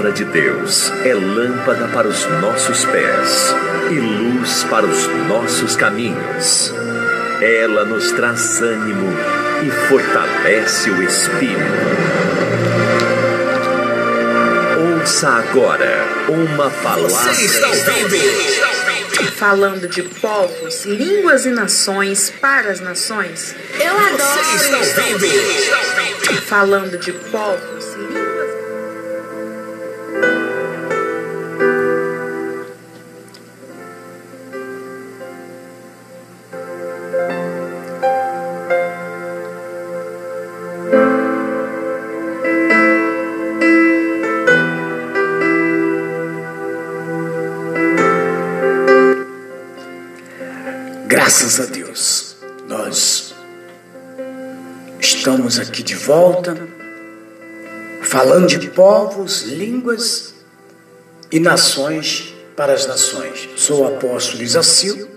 palavra de Deus é lâmpada para os nossos pés e luz para os nossos caminhos. Ela nos traz ânimo e fortalece o espírito. Ouça agora uma palavra. Você está ouvindo? Falando de povos, línguas e nações para as nações. Eu adoro. Você está ouvindo? Falando de povos, línguas. De volta, falando de povos, línguas e nações para as nações. Sou o apóstolo Isacil,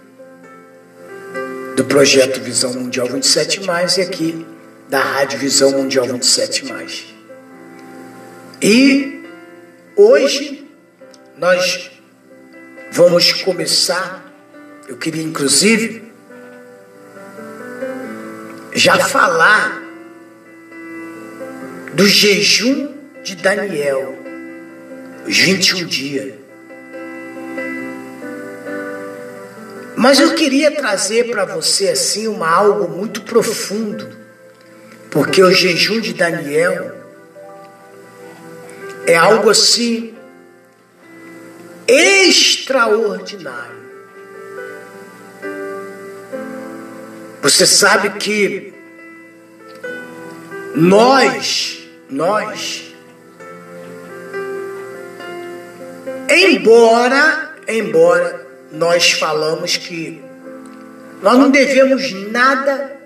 do projeto Visão Mundial 27, e aqui da Rádio Visão Mundial 27. E hoje nós vamos começar eu queria, inclusive, já falar do jejum de Daniel, os 21 dias. Mas eu queria trazer para você assim uma algo muito profundo, porque o jejum de Daniel é algo assim extraordinário. Você sabe que nós, nós, embora, embora nós falamos que nós não devemos nada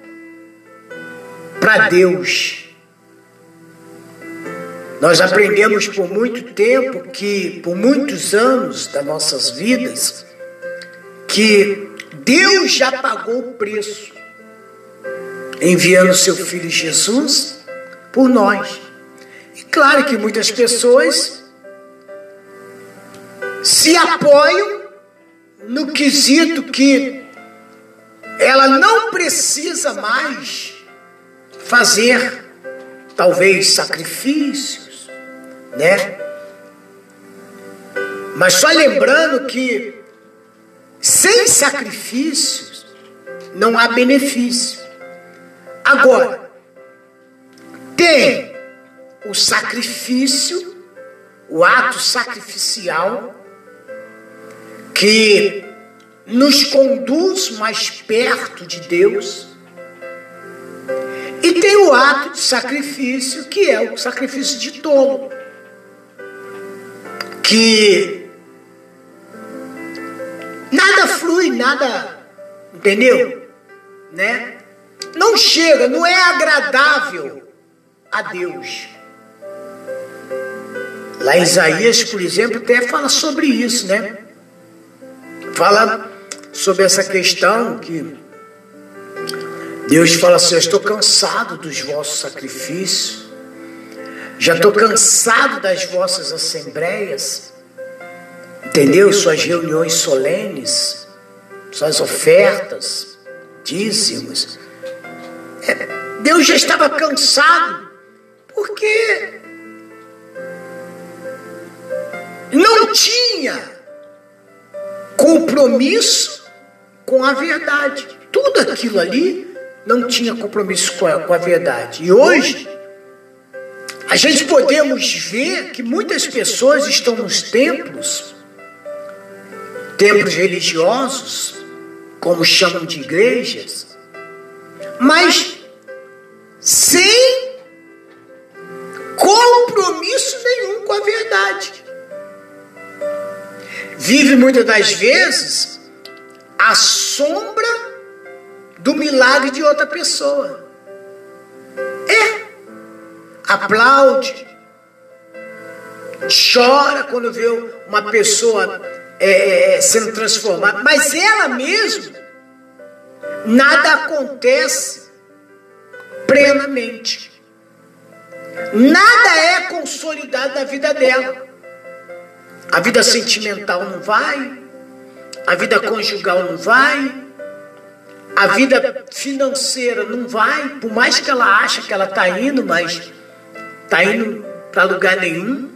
para Deus. Nós aprendemos por muito tempo que, por muitos anos das nossas vidas, que Deus já pagou o preço enviando seu filho Jesus por nós. Claro que muitas pessoas se apoiam no quesito que ela não precisa mais fazer talvez sacrifícios, né? Mas só lembrando que sem sacrifícios não há benefício. Agora, tem o sacrifício, o ato sacrificial, que nos conduz mais perto de Deus. E tem o ato de sacrifício, que é o sacrifício de tolo. Que nada flui, nada, entendeu? Né? não chega, não é agradável a Deus. Lá em Isaías, por exemplo, até fala sobre isso, né? Fala sobre essa questão que Deus fala assim: Eu estou cansado dos vossos sacrifícios, já estou cansado das vossas assembleias, entendeu? Suas reuniões solenes, suas ofertas, dízimos. Deus já estava cansado, porque não tinha compromisso com a verdade. Tudo aquilo ali não tinha compromisso com a, com a verdade. E hoje, a gente podemos ver que muitas pessoas estão nos templos, templos religiosos, como chamam de igrejas, mas sem compromisso nenhum com a verdade. Vive muitas das vezes a sombra do milagre de outra pessoa. É. Aplaude, chora quando vê uma pessoa é, é sendo transformada, mas ela mesma nada acontece plenamente. Nada é consolidado na vida dela. A vida sentimental não vai, a vida conjugal não vai, a vida financeira não vai, por mais que ela ache que ela está indo, mas está indo para lugar nenhum.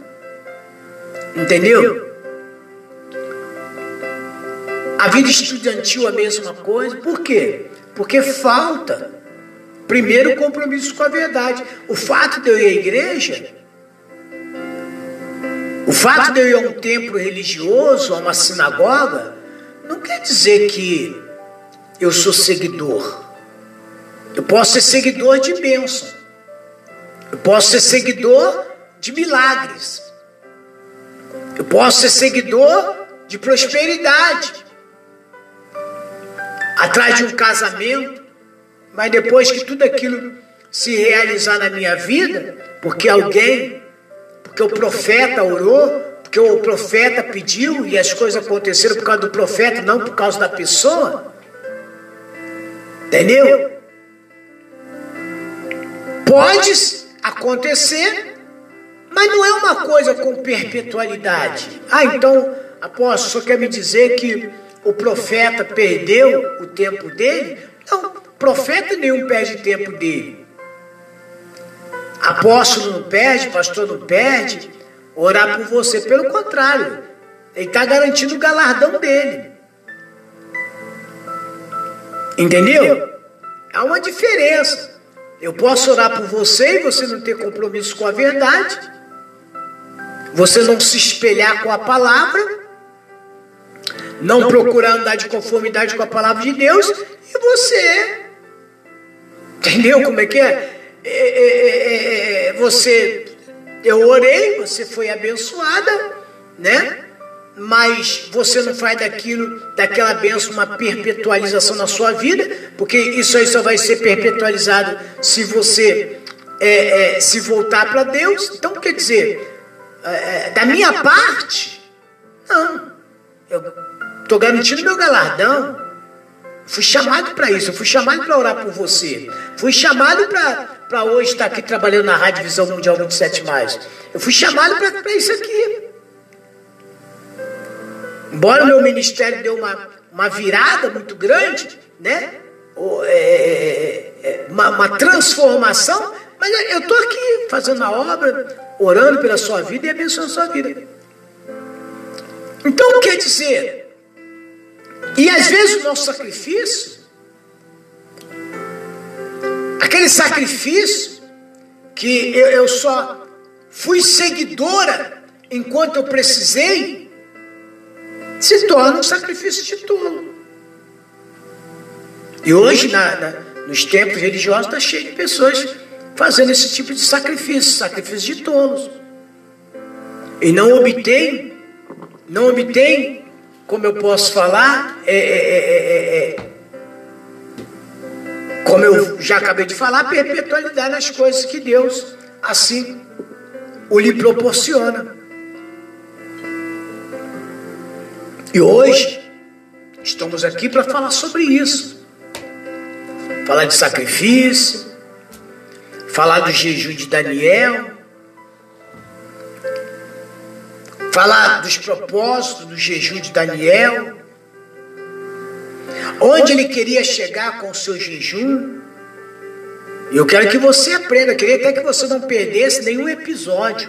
Entendeu? A vida estudantil a mesma coisa. Por quê? Porque falta primeiro compromisso com a verdade. O fato de eu ir à igreja, o fato de eu ir a um templo religioso, a uma sinagoga, não quer dizer que eu sou seguidor. Eu posso ser seguidor de bênção. Eu posso ser seguidor de milagres. Eu posso ser seguidor de prosperidade. Atrás de um casamento, mas depois que tudo aquilo se realizar na minha vida, porque alguém, porque o profeta orou, porque o profeta pediu e as coisas aconteceram por causa do profeta, não por causa da pessoa. Entendeu? Pode acontecer, mas não é uma coisa com perpetualidade. Ah, então, apóstolo, só quer me dizer que o profeta perdeu o tempo dele? Não, profeta nenhum perde tempo dele. Apóstolo não perde, pastor não perde, orar por você. Pelo contrário, ele está garantindo o galardão dele. Entendeu? Há uma diferença. Eu posso orar por você e você não ter compromisso com a verdade. Você não se espelhar com a palavra. Não procurar andar de conformidade com a palavra de Deus. E você. Entendeu como é que é? É, é, é, você. Eu orei, você foi abençoada, né? mas você não faz daquilo, daquela bênção uma perpetualização na sua vida, porque isso aí só vai ser perpetualizado se você é, se voltar para Deus. Então, quer dizer, da minha parte, não, eu estou garantindo meu galardão. Fui chamado para isso, fui chamado para orar por você. Fui chamado para hoje estar aqui trabalhando na Rádio Visão Mundial 27. Eu fui chamado para isso aqui. Embora o meu ministério deu uma, uma virada muito grande, né? É, é, é, uma, uma transformação, mas eu estou aqui fazendo a obra, orando pela sua vida e abençoando a sua vida. Então, quer dizer, e às vezes o nosso sacrifício, aquele sacrifício que eu, eu só fui seguidora enquanto eu precisei, se torna um sacrifício de tolo. E hoje, na, na, nos tempos religiosos, está cheio de pessoas fazendo esse tipo de sacrifício, sacrifício de tolos. E não obtém, não obtém, como eu posso falar, é, é, é, como eu já acabei de falar, perpetualidade nas coisas que Deus assim o lhe proporciona. E hoje estamos aqui para falar sobre isso. Falar de sacrifício, falar do jejum de Daniel, falar dos propósitos do jejum de Daniel, onde ele queria chegar com o seu jejum. Eu quero que você aprenda, eu queria até que você não perdesse nenhum episódio.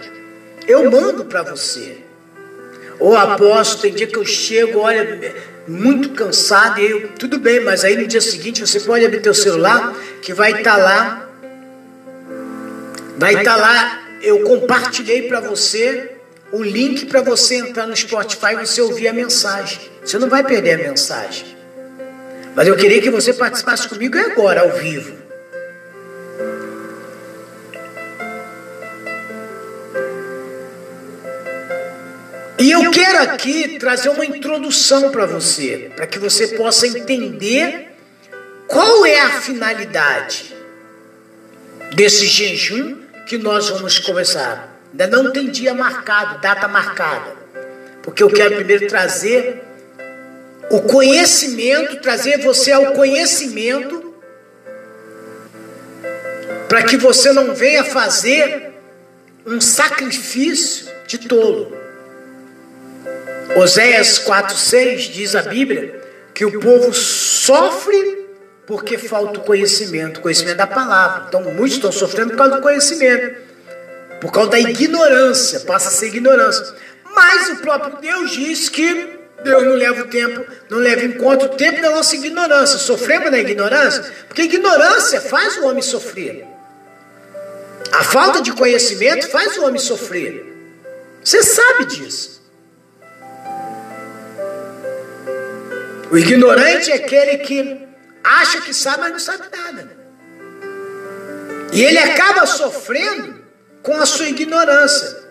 Eu mando para você. Ô apóstolo, tem dia que eu chego, olha, muito cansado, e eu, tudo bem, mas aí no dia seguinte você pode abrir teu celular, que vai estar tá lá, vai estar tá lá, eu compartilhei para você o link para você entrar no Spotify e você ouvir a mensagem. Você não vai perder a mensagem. Mas eu queria que você participasse comigo agora, ao vivo. E eu quero aqui trazer uma introdução para você, para que você possa entender qual é a finalidade desse jejum que nós vamos começar. Ainda não tem dia marcado, data marcada, porque eu quero primeiro trazer o conhecimento, trazer você ao conhecimento, para que você não venha fazer um sacrifício de tolo. Oséias 4,6 diz a Bíblia que o povo sofre porque falta o conhecimento, conhecimento da palavra. Então muitos estão sofrendo por causa do conhecimento, por causa da ignorância, passa a ser ignorância. Mas o próprio Deus diz que Deus não leva o tempo, não leva em conta o tempo da nossa ignorância. Sofremos na ignorância, porque ignorância faz o homem sofrer. A falta de conhecimento faz o homem sofrer. Você sabe disso. O ignorante é aquele que acha que sabe, mas não sabe nada. E ele acaba sofrendo com a sua ignorância.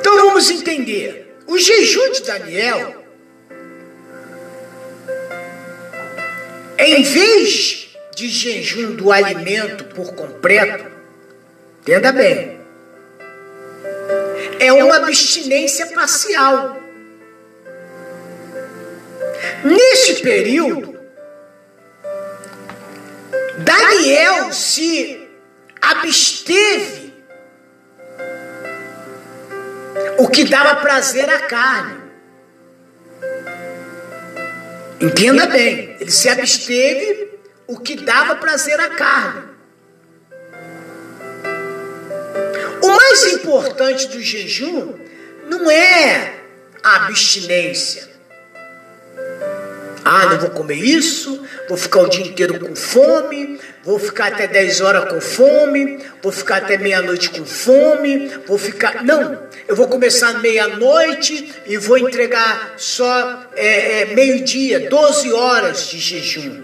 Então vamos entender. O jejum de Daniel, em vez de jejum do alimento por completo, entenda bem, é uma abstinência parcial. Neste período, Daniel se absteve o que dava prazer à carne. Entenda bem, ele se absteve o que dava prazer à carne. O mais importante do jejum não é a abstinência. Ah, não vou comer isso, vou ficar o dia inteiro com fome, vou ficar até 10 horas com fome, vou ficar até meia-noite com fome, vou ficar. Não, eu vou começar meia-noite e vou entregar só é, é, meio-dia, 12 horas de jejum.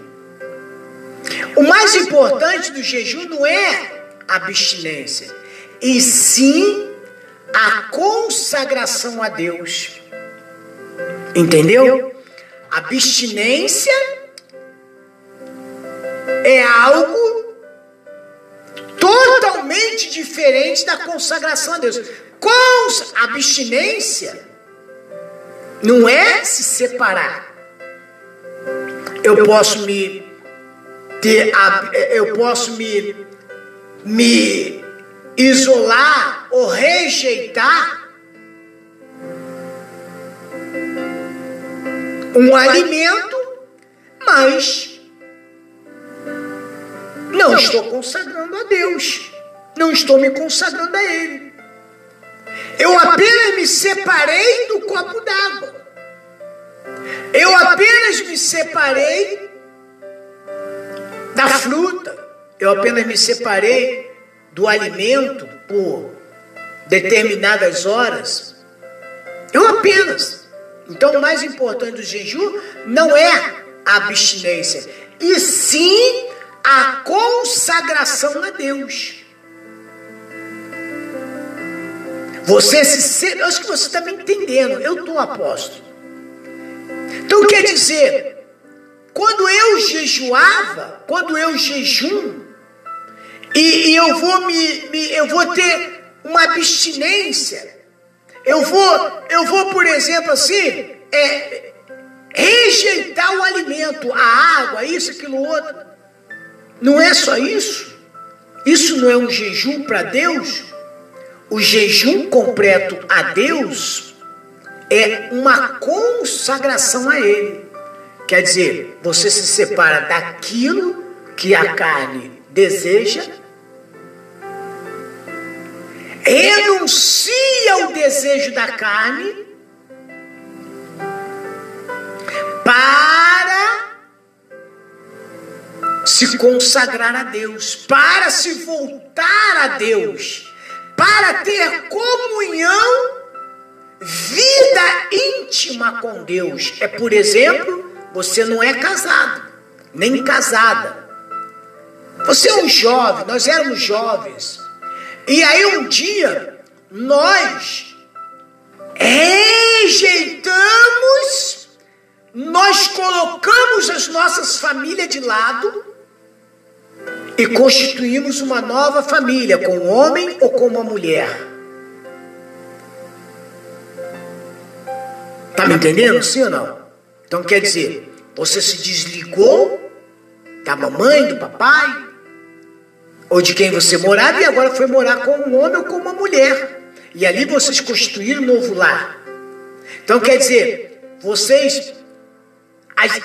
O mais importante do jejum não é a abstinência, e sim a consagração a Deus. Entendeu? Abstinência é algo totalmente diferente da consagração a Deus. Cons abstinência não é se separar. Eu posso me ter, eu posso me me isolar ou rejeitar um alimento, mas não estou consagrando a Deus, não estou me consagrando a Ele. Eu apenas me separei do copo d'água. Eu apenas me separei da fruta. Eu apenas me separei do alimento por determinadas horas. Eu apenas. Então, o mais importante do jejum não é a abstinência, e sim a consagração a Deus. Você se eu acho que você está me entendendo. Eu estou apóstolo. Então quer dizer, quando eu jejuava, quando eu jejum, e, e eu vou me, me, eu vou ter uma abstinência. Eu vou, eu vou, por exemplo, assim, é, rejeitar o alimento, a água, isso, aquilo, outro. Não é só isso. Isso não é um jejum para Deus. O jejum completo a Deus é uma consagração a Ele. Quer dizer, você se separa daquilo que a carne deseja renuncia o desejo da carne para se consagrar a Deus, para se voltar a Deus, para ter comunhão, vida íntima com Deus. É, por exemplo, você não é casado, nem casada. Você é um jovem, nós éramos jovens. E aí um dia nós rejeitamos, nós colocamos as nossas famílias de lado e constituímos uma nova família com um homem ou com uma mulher. Tá me entendendo? Sim ou não? Então quer dizer, você se desligou da mamãe, do papai, ou de quem você morava e agora foi morar com um homem ou com uma mulher. e ali vocês construíram um novo lar. Então quer dizer, vocês.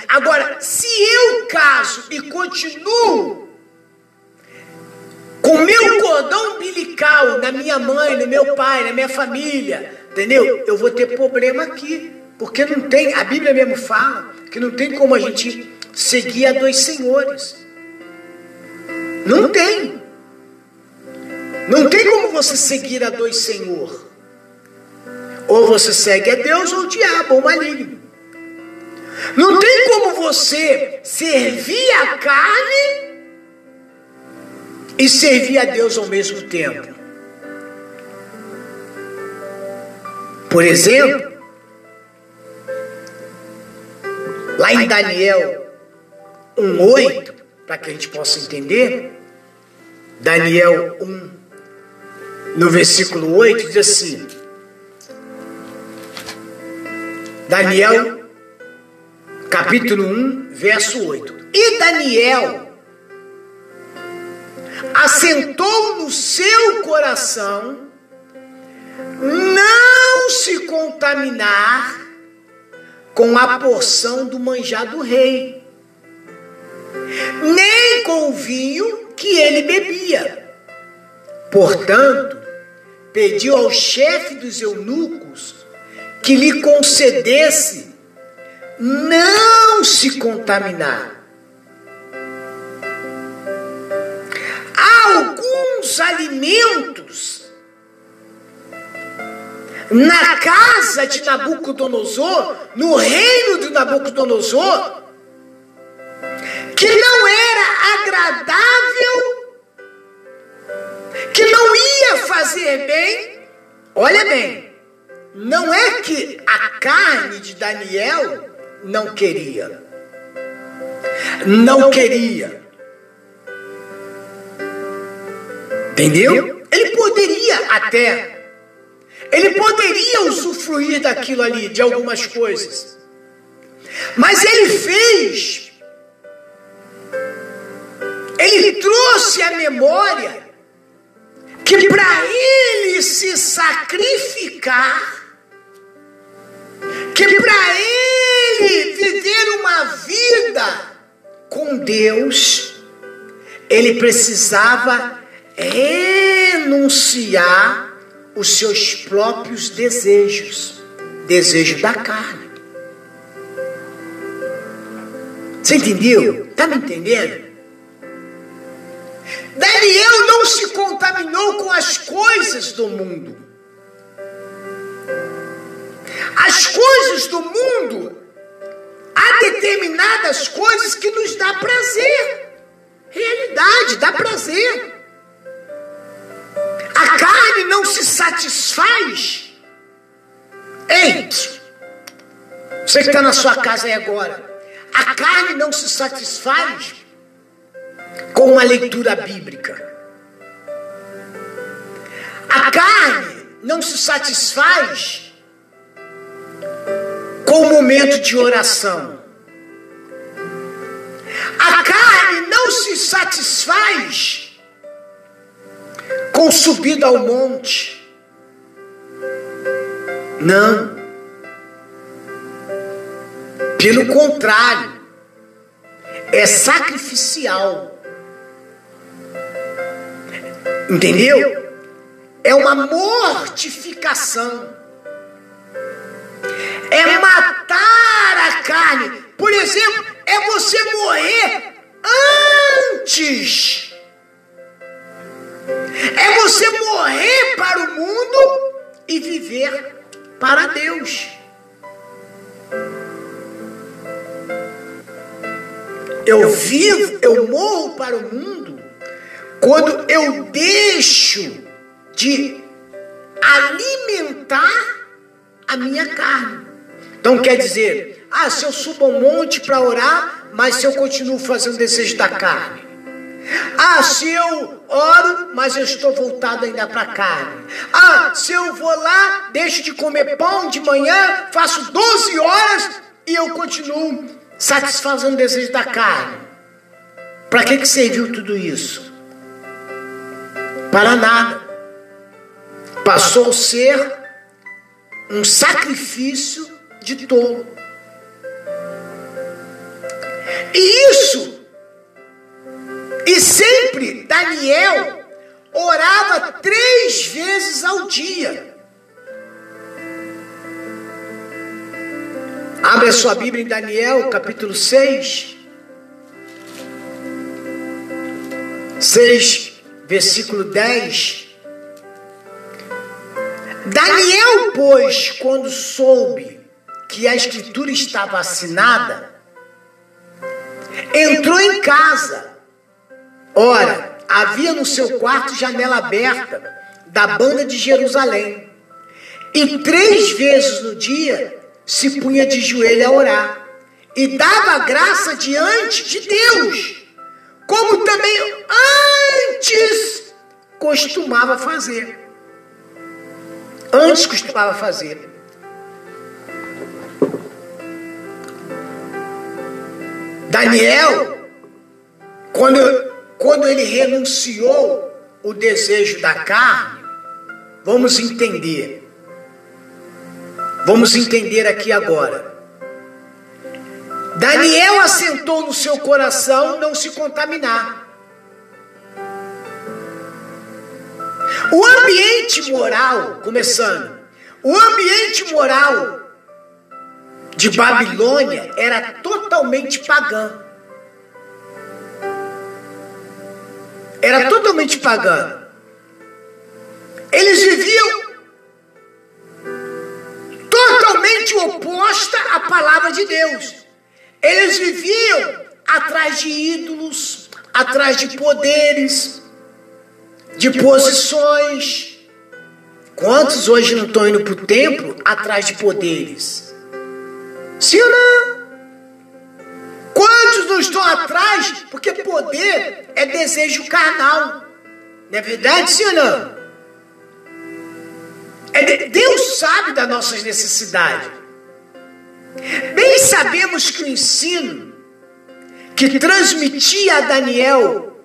Agora, se eu caso e continuo com meu cordão umbilical na minha mãe, no meu pai, na minha família, entendeu? Eu vou ter problema aqui. Porque não tem, a Bíblia mesmo fala que não tem como a gente seguir a dois senhores. Não tem. Não tem como você seguir a dois senhores. Ou você segue a Deus ou o diabo, ou o maligno. Não tem como você servir a carne e servir a Deus ao mesmo tempo. Por exemplo, lá em Daniel 1,8, para que a gente possa entender, Daniel 1, no versículo 8, diz assim: Daniel, capítulo 1, verso 8. E Daniel assentou no seu coração não se contaminar com a porção do manjar do rei, nem com o vinho que ele bebia. Portanto, pediu ao chefe dos eunucos que lhe concedesse não se contaminar. Alguns alimentos na casa de Nabucodonosor, no reino de Nabucodonosor, que não era agradável, que não ia fazer bem. Olha bem, não é que a carne de Daniel não queria. Não queria. Entendeu? Ele poderia até. Ele poderia usufruir daquilo ali, de algumas coisas. Mas ele fez. Ele trouxe a memória que para ele se sacrificar, que para ele viver uma vida com Deus, ele precisava renunciar os seus próprios desejos, desejo da carne. Você entendeu? Está me entendendo? Daniel não se contaminou com as coisas do mundo. As coisas do mundo, há determinadas coisas que nos dá prazer. Realidade, dá prazer. A carne não se satisfaz. Ei, você que está na sua casa aí agora, a carne não se satisfaz com uma leitura bíblica. A carne não se satisfaz com o momento de oração. A carne não se satisfaz com subida ao monte. Não. Pelo contrário, é sacrificial. Entendeu? É uma mortificação. É matar a carne. Por exemplo, é você morrer antes. É você morrer para o mundo e viver para Deus. Eu vivo, eu morro para o mundo quando eu deixo de alimentar a minha carne. Então quer dizer, ah, se eu subo um monte para orar, mas se eu continuo fazendo desejo da carne. Ah, se eu oro, mas eu estou voltado ainda para a carne. Ah, se eu vou lá, deixo de comer pão de manhã, faço 12 horas e eu continuo satisfazendo o desejo da carne. Para que, que serviu tudo isso? Para nada. passou a ser um sacrifício de tolo. E isso, e sempre Daniel orava três vezes ao dia. Abre a sua Bíblia em Daniel, capítulo 6. 6, versículo 10. Daniel, pois, quando soube que a escritura estava assinada, entrou em casa. Ora, havia no seu quarto janela aberta da banda de Jerusalém. E três vezes no dia se punha de joelho a orar e dava graça diante de Deus, como também antes costumava fazer. Antes costumava fazer. Daniel, quando, quando ele renunciou o desejo da carne, vamos entender. Vamos entender aqui agora. Daniel assentou no seu coração não se contaminar. O ambiente moral, começando, o ambiente moral de Babilônia era totalmente pagã. Era totalmente pagã. Eles viviam totalmente oposta à palavra de Deus. Eles viviam atrás de ídolos, atrás de poderes, de posições. Quantos hoje não estão indo para o templo atrás de poderes? Sim ou não? Quantos não estão atrás? Porque poder é desejo carnal. Não é verdade, sim ou não? É de, Deus sabe das nossas necessidades. Bem sabemos que o ensino que transmitia a Daniel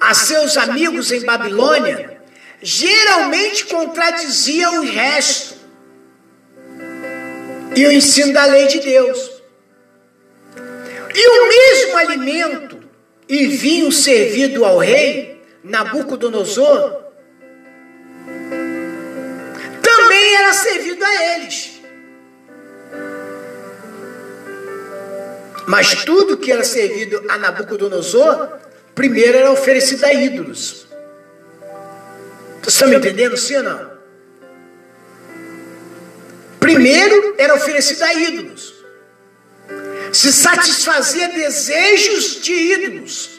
a seus amigos em Babilônia geralmente contradizia o resto e o ensino da lei de Deus. E o mesmo alimento e vinho servido ao rei Nabucodonosor também era servido a eles. Mas tudo que era servido a Nabucodonosor, primeiro era oferecido a ídolos. Vocês estão me entendendo, sim ou não? Primeiro era oferecido a ídolos. Se satisfazia desejos de ídolos.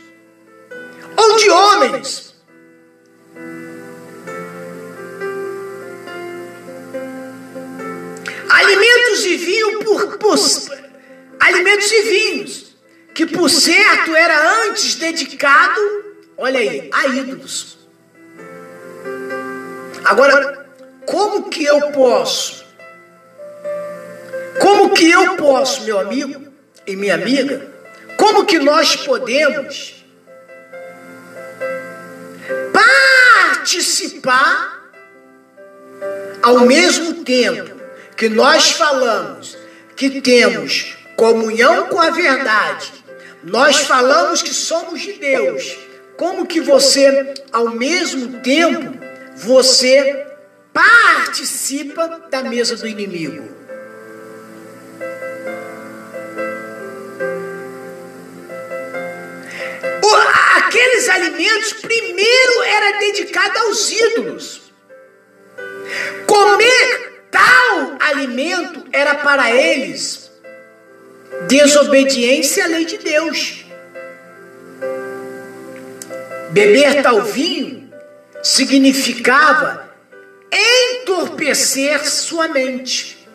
Ou de homens. Alimentos de vinho por, por alimentos e vinhos, que por certo era antes dedicado, olha aí, a ídolos. Agora, como que eu posso? Como que eu posso, meu amigo e minha amiga? Como que nós podemos participar ao mesmo tempo que nós falamos que temos comunhão com a verdade. Nós falamos que somos de Deus. Como que você, ao mesmo tempo, você participa da mesa do inimigo? Aqueles alimentos primeiro era dedicado aos ídolos. Comer tal alimento era para eles desobediência à lei de Deus. Beber tal vinho significava entorpecer sua mente.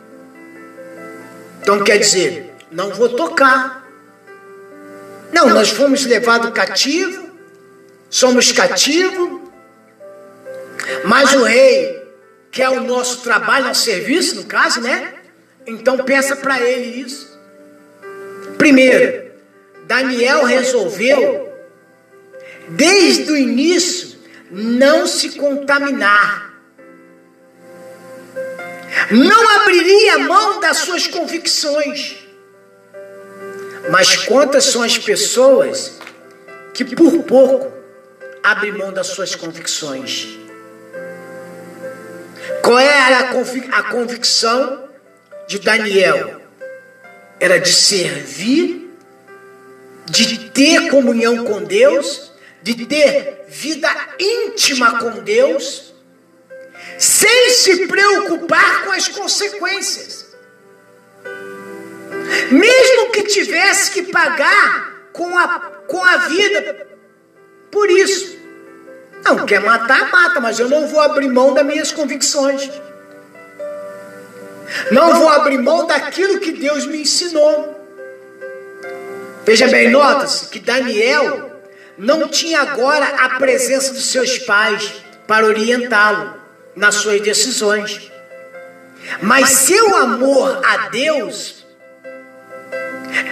Então quer dizer, não vou tocar. Não, nós fomos levados cativo, somos cativo, mas o rei quer o nosso trabalho, nosso serviço, no caso, né? Então peça para ele isso. Primeiro, Daniel resolveu, desde o início, não se contaminar. Não abriria mão das suas convicções. Mas quantas são as pessoas que por pouco abrem mão das suas convicções? Qual era a, convic a convicção de Daniel? Era de servir, de ter comunhão com Deus, de ter vida íntima com Deus, sem se preocupar com as consequências. Mesmo que tivesse que pagar com a, com a vida por isso. Não, quer matar, mata, mas eu não vou abrir mão das minhas convicções. Não vou abrir mão daquilo que Deus me ensinou. Veja bem, nota-se que Daniel não tinha agora a presença dos seus pais para orientá-lo nas suas decisões. Mas seu amor a Deus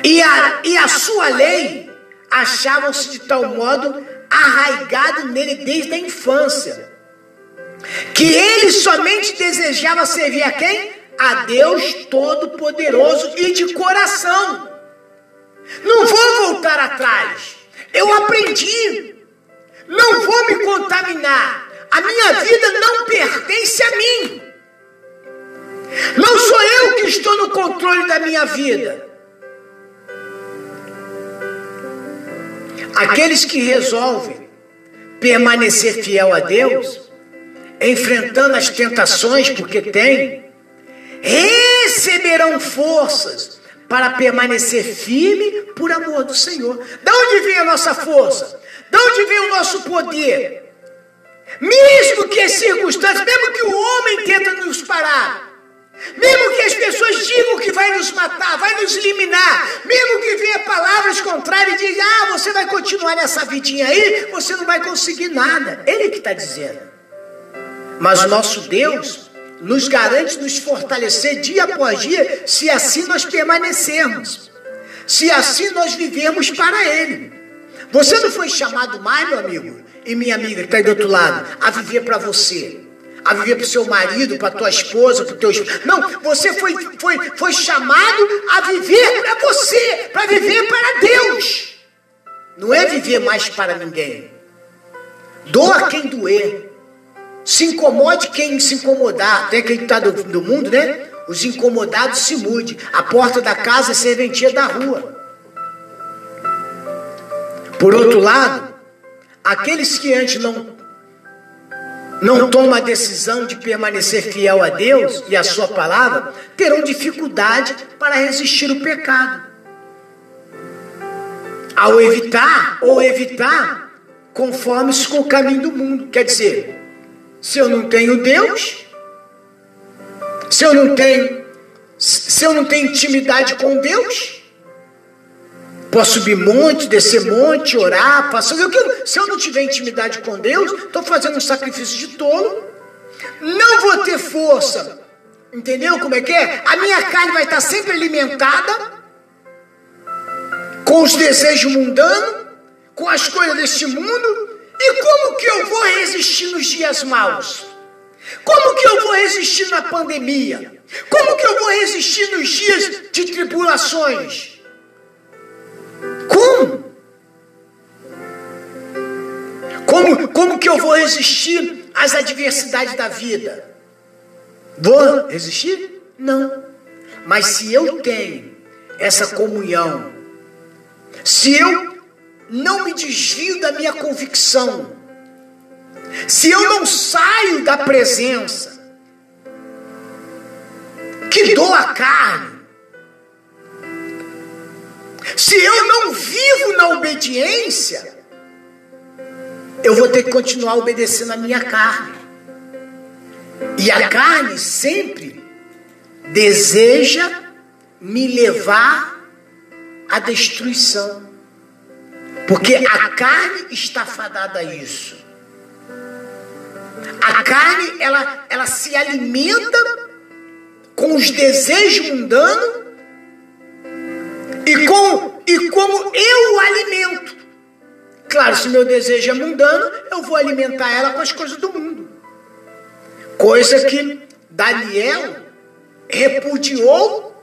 e a, e a sua lei achavam-se de tal modo arraigado nele desde a infância. Que ele somente desejava servir a quem? A Deus Todo-Poderoso e de coração. Não vou voltar atrás. Eu aprendi. Não vou me contaminar. A minha vida não pertence a mim. Não sou eu que estou no controle da minha vida. Aqueles que resolvem permanecer fiel a Deus, enfrentando as tentações, porque tem, receberão forças para permanecer firme por amor do Senhor. Da onde vem a nossa força? Da onde vem o nosso poder? Mesmo que as circunstâncias, mesmo que o homem tenta nos parar, mesmo que as pessoas digam que vai nos matar, vai nos eliminar, mesmo que venha palavras contrárias e diga, ah, você vai continuar nessa vidinha aí, você não vai conseguir nada. Ele que está dizendo. Mas o nosso Deus nos garante nos fortalecer dia após dia, se assim nós permanecermos, se assim nós vivermos para Ele. Você não foi chamado mais, meu amigo e minha amiga que está aí do outro lado, a viver para você a viver para o seu marido, para tua esposa, para o teu esposo. Não, você foi, foi, foi chamado a viver para você, para viver para Deus. Não é viver mais para ninguém. Doa quem doer. Se incomode quem se incomodar. Tem aquele que está do, do mundo, né? Os incomodados se mude. A porta da casa é serventia da rua. Por outro lado, aqueles que antes não não toma a decisão de permanecer fiel a Deus e a sua palavra, terão dificuldade para resistir o pecado. Ao evitar ou evitar, conforme-se com o caminho do mundo. Quer dizer, se eu não tenho Deus, se eu não tenho, se eu não tenho intimidade com Deus, Posso subir monte, descer monte, orar, fazer o que? Se eu não tiver intimidade com Deus, estou fazendo um sacrifício de tolo. Não vou ter força. Entendeu como é que é? A minha carne vai estar sempre alimentada com os desejos mundanos, com as coisas deste mundo. E como que eu vou resistir nos dias maus? Como que eu vou resistir na pandemia? Como que eu vou resistir nos dias de tribulações? Como, como que eu vou resistir às adversidades da vida? Vou resistir? Não. Mas se eu tenho essa comunhão, se eu não me desvio da minha convicção, se eu não saio da presença, que dou a carne, se eu não vivo na obediência, eu vou ter que continuar obedecendo a minha carne. E a carne sempre deseja me levar à destruição. Porque a carne está fadada a isso. A carne, ela, ela se alimenta com os desejos mundanos e, com, e como eu o alimento. Claro, se meu desejo é mundano, eu vou alimentar ela com as coisas do mundo. Coisa que Daniel repudiou,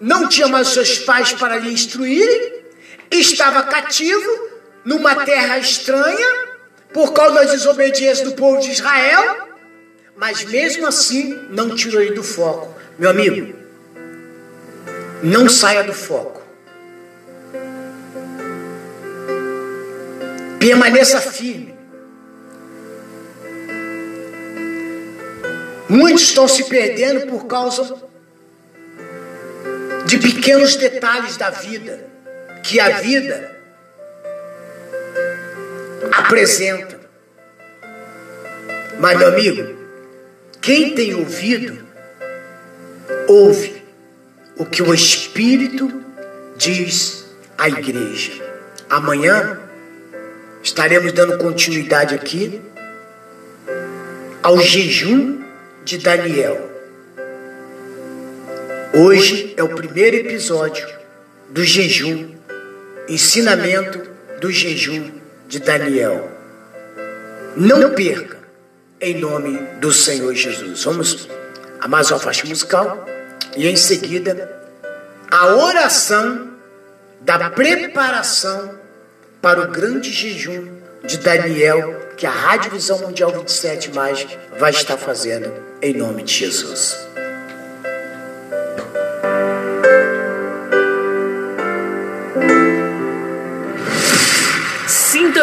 não tinha mais seus pais para lhe instruírem, estava cativo numa terra estranha por causa da desobediência do povo de Israel, mas mesmo assim não tirou ele do foco. Meu amigo, não saia do foco. Permaneça firme. Muitos estão se perdendo por causa de pequenos detalhes da vida, que a vida apresenta. Mas, meu amigo, quem tem ouvido, ouve o que o Espírito diz à igreja. Amanhã estaremos dando continuidade aqui ao jejum de Daniel. Hoje é o primeiro episódio do jejum, ensinamento do jejum de Daniel. Não perca, em nome do Senhor Jesus. Vamos a mais uma faixa musical e em seguida a oração da preparação para o grande jejum de Daniel que a Rádio Visão Mundial 27 mais vai estar fazendo em nome de Jesus.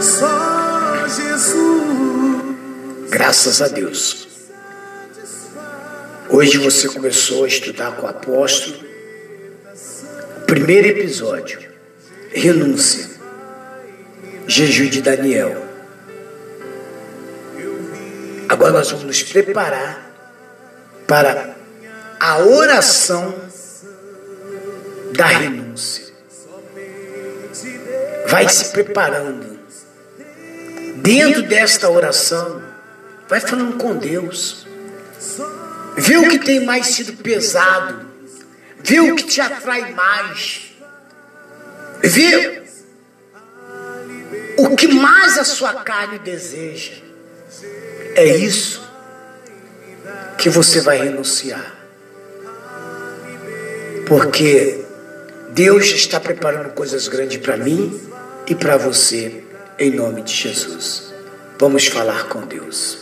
Só Jesus. Graças a Deus. Hoje você começou a estudar com o apóstolo. O primeiro episódio, renúncia, jejum de Daniel. Agora nós vamos nos preparar para a oração da renúncia. Vai se preparando. Dentro desta oração, vai falando com Deus. Vê o que tem mais sido pesado. Vê o que te atrai mais. Vê o que mais a sua carne deseja. É isso que você vai renunciar. Porque Deus está preparando coisas grandes para mim e para você, em nome de Jesus. Vamos falar com Deus.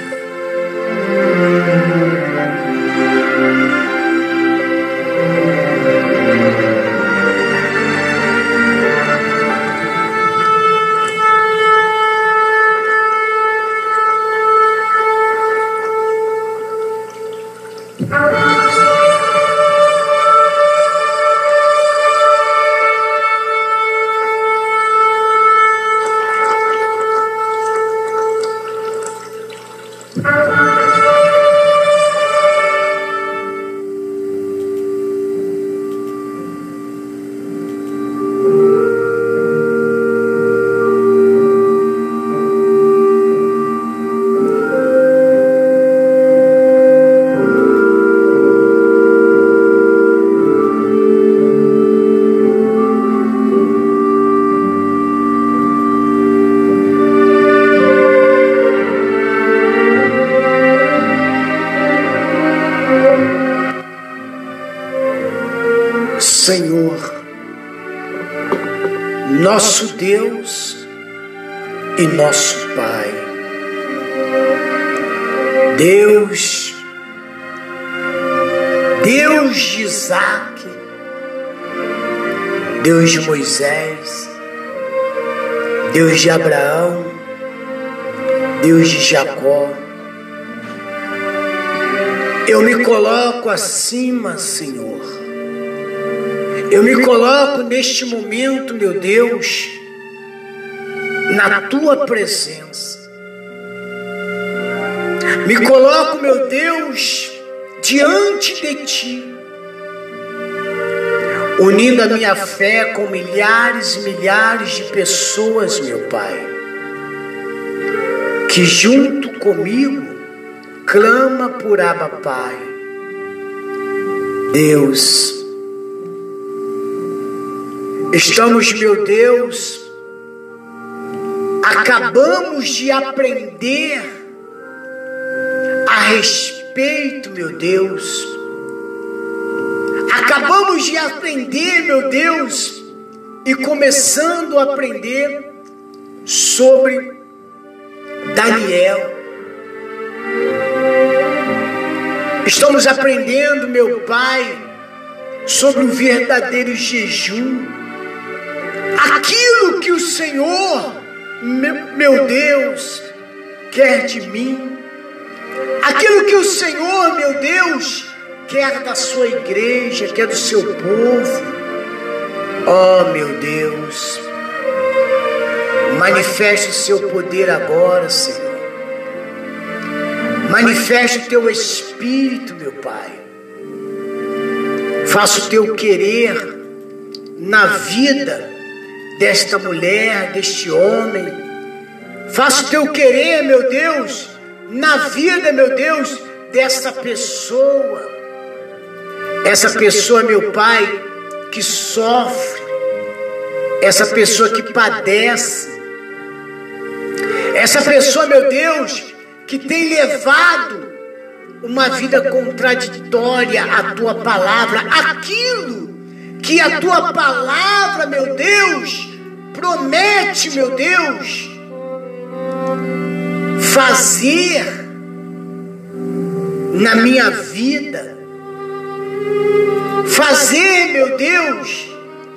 Deus de Abraão, Deus de Jacó. Eu me coloco acima, Senhor. Eu me coloco neste momento, meu Deus, na tua presença. Me coloco, meu Deus, diante de ti, unindo a minha fé com milhares e milhares de pessoas, meu Pai, que junto comigo clama por Abba Pai. Deus, estamos, meu Deus, acabamos de aprender a respeito, meu Deus. Acabamos de aprender, meu Deus, e começando a aprender sobre Daniel. Estamos aprendendo, meu Pai, sobre o verdadeiro jejum. Aquilo que o Senhor, meu Deus, quer de mim. Aquilo que o Senhor, meu Deus, quer da sua igreja, quer do seu povo. Oh, meu Deus, manifeste o seu poder agora, Senhor. Manifeste o teu espírito, meu Pai. Faça o teu querer na vida desta mulher, deste homem. Faça o teu querer, meu Deus, na vida, meu Deus, dessa pessoa. Essa pessoa, meu Pai, que sofre. Essa pessoa que padece. Essa pessoa, meu Deus, que tem levado uma vida contraditória à tua palavra, aquilo que a tua palavra, meu Deus, promete, meu Deus, fazer na minha vida, fazer, meu Deus,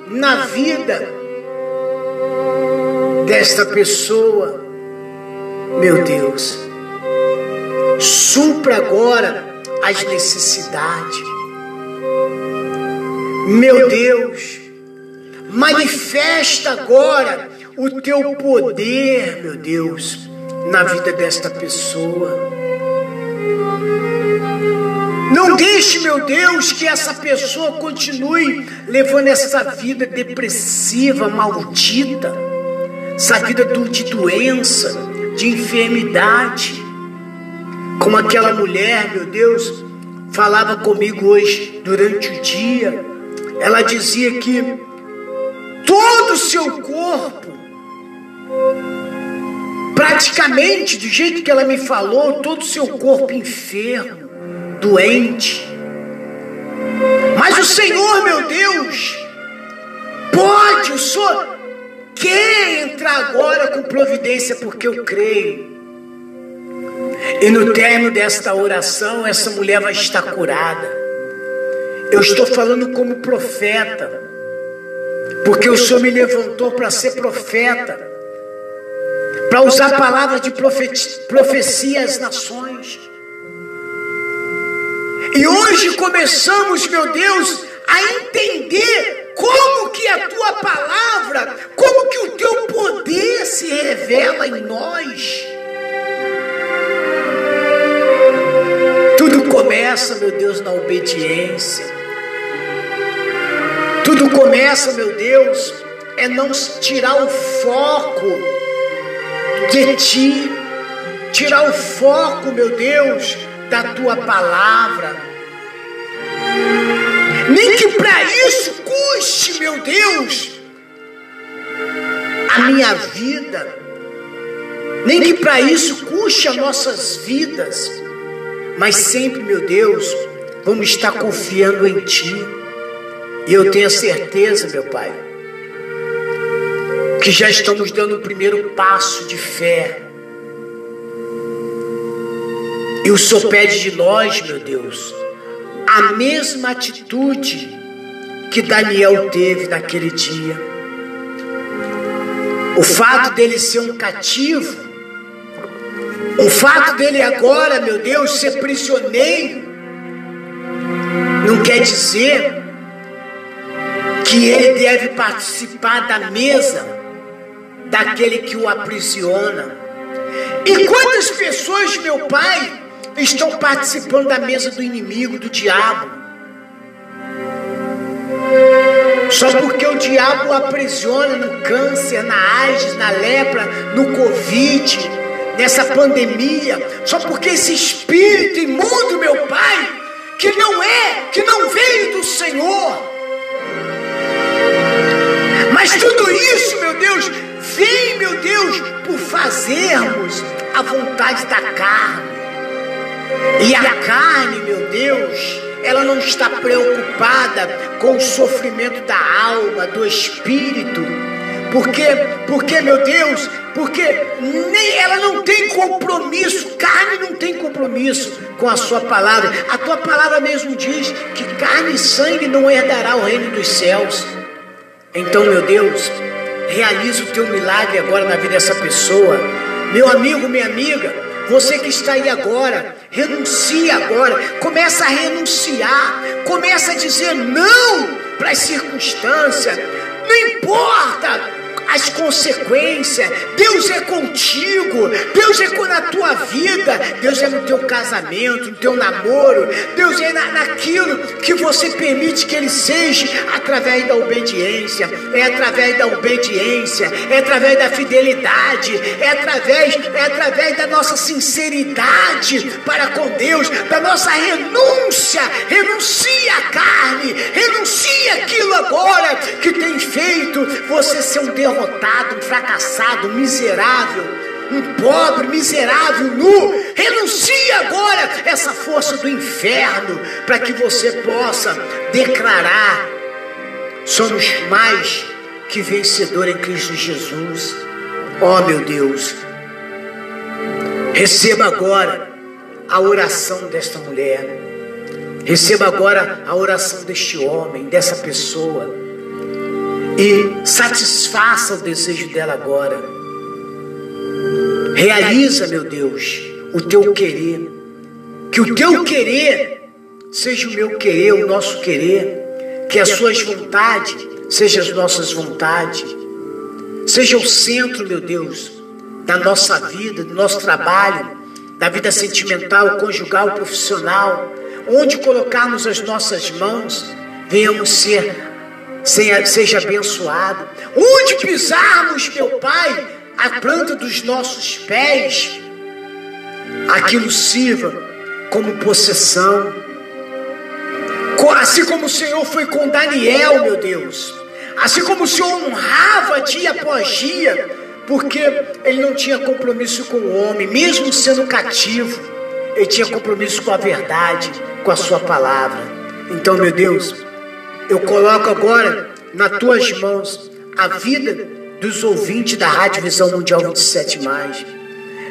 na vida desta pessoa, meu Deus. Supra agora as necessidades. Meu Deus, manifesta agora o teu poder, meu Deus, na vida desta pessoa. Não deixe, meu Deus, que essa pessoa continue levando essa vida depressiva, maldita, essa vida de doença, de enfermidade. Como aquela mulher, meu Deus, falava comigo hoje durante o dia. Ela dizia que todo o seu corpo, praticamente do jeito que ela me falou, todo o seu corpo enfermo, doente. Mas o Senhor, meu Deus, pode, o Senhor quer entrar agora com providência, porque eu creio. E no término desta oração, essa mulher vai estar curada. Eu estou falando como profeta, porque o Senhor me levantou para ser profeta, para usar palavras de profecia às nações. E hoje começamos, meu Deus, a entender como que a tua palavra, como que o teu poder se revela em nós. Tudo começa, meu Deus, na obediência. Tudo começa, meu Deus, é não tirar o foco de ti, tirar o foco, meu Deus, da tua palavra. Nem que para isso custe, meu Deus, a minha vida. Nem que para isso custe as nossas vidas. Mas sempre, meu Deus, vamos estar confiando em Ti. E eu tenho a certeza, meu Pai, porque já estamos dando o primeiro passo de fé. E o Senhor pede de nós, meu Deus, a mesma atitude que Daniel teve naquele dia. O fato dele ser um cativo, o fato dele agora, meu Deus, ser prisioneiro, não quer dizer que ele deve participar da mesa daquele que o aprisiona. E quantas pessoas, meu pai, estão participando da mesa do inimigo, do diabo. Só porque o diabo aprisiona no câncer, na AIDS, na lepra, no Covid, nessa pandemia. Só porque esse espírito imundo, meu pai, que não é, que não veio do Senhor. Mas tudo isso, meu Deus, vem, meu Deus, por fazermos a vontade da carne. E a carne, meu Deus, ela não está preocupada com o sofrimento da alma, do espírito. Porque, porque, meu Deus, porque nem ela não tem compromisso, carne não tem compromisso com a sua palavra. A tua palavra mesmo diz que carne e sangue não herdará o reino dos céus. Então, meu Deus, realiza o teu milagre agora na vida dessa pessoa. Meu amigo, minha amiga, você que está aí agora, renuncia agora, começa a renunciar, começa a dizer não para as circunstâncias, não importa as consequências. Deus é contigo, Deus é na tua vida, Deus é no teu casamento, no teu namoro, Deus é na, naquilo que você permite que Ele seja através da obediência, é através da obediência, é através da fidelidade, é através, é através da nossa sinceridade para com Deus, da nossa renúncia, renuncia a carne, renuncia aquilo agora que tem você ser um derrotado um fracassado, um miserável, um pobre, miserável, nu. Renuncie agora essa força do inferno para que você possa declarar: somos mais que vencedor em Cristo Jesus. Oh, meu Deus, receba agora a oração desta mulher. Receba agora a oração deste homem, dessa pessoa e satisfaça o desejo dela agora. Realiza, meu Deus, o teu querer. Que o teu querer seja o meu querer, o nosso querer. Que as suas vontades sejam as nossas vontades. Seja o centro, meu Deus, da nossa vida, do nosso trabalho, da vida sentimental, conjugal, profissional. Onde colocarmos as nossas mãos, venhamos ser seja abençoado. Onde pisarmos, meu Pai, a planta dos nossos pés, aquilo sirva como possessão. Assim como o Senhor foi com Daniel, meu Deus. Assim como o Senhor honrava dia após dia, porque ele não tinha compromisso com o homem, mesmo sendo cativo, ele tinha compromisso com a verdade, com a sua palavra. Então, meu Deus, eu coloco agora nas tuas mãos a vida dos ouvintes da Rádio Visão Mundial 27.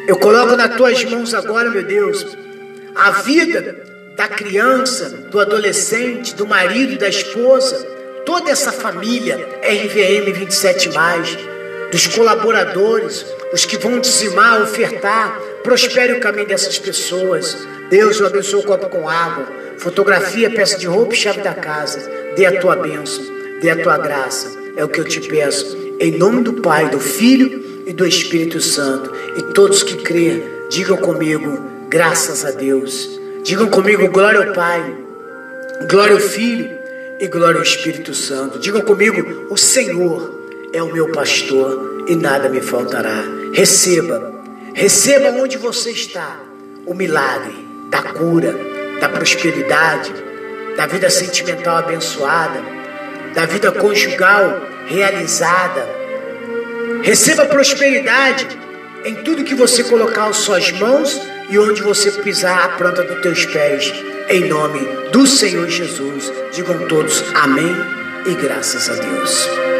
Eu coloco nas tuas mãos agora, meu Deus, a vida da criança, do adolescente, do marido, da esposa, toda essa família RVM 27, dos colaboradores, os que vão dizimar, ofertar, prospere o caminho dessas pessoas. Deus, eu abençoe o copo com água, fotografia, peça de roupa e chave da casa dê a tua bênção, dê a tua graça. É o que eu te peço. Em nome do Pai, do Filho e do Espírito Santo. E todos que crêem, digam comigo, graças a Deus. Digam comigo, glória ao Pai, glória ao Filho e glória ao Espírito Santo. Digam comigo, o Senhor é o meu pastor e nada me faltará. Receba, receba onde você está o milagre da cura, da prosperidade da vida sentimental abençoada, da vida conjugal realizada. Receba prosperidade em tudo que você colocar as suas mãos e onde você pisar a planta dos teus pés. Em nome do Senhor Jesus. Digam todos amém e graças a Deus.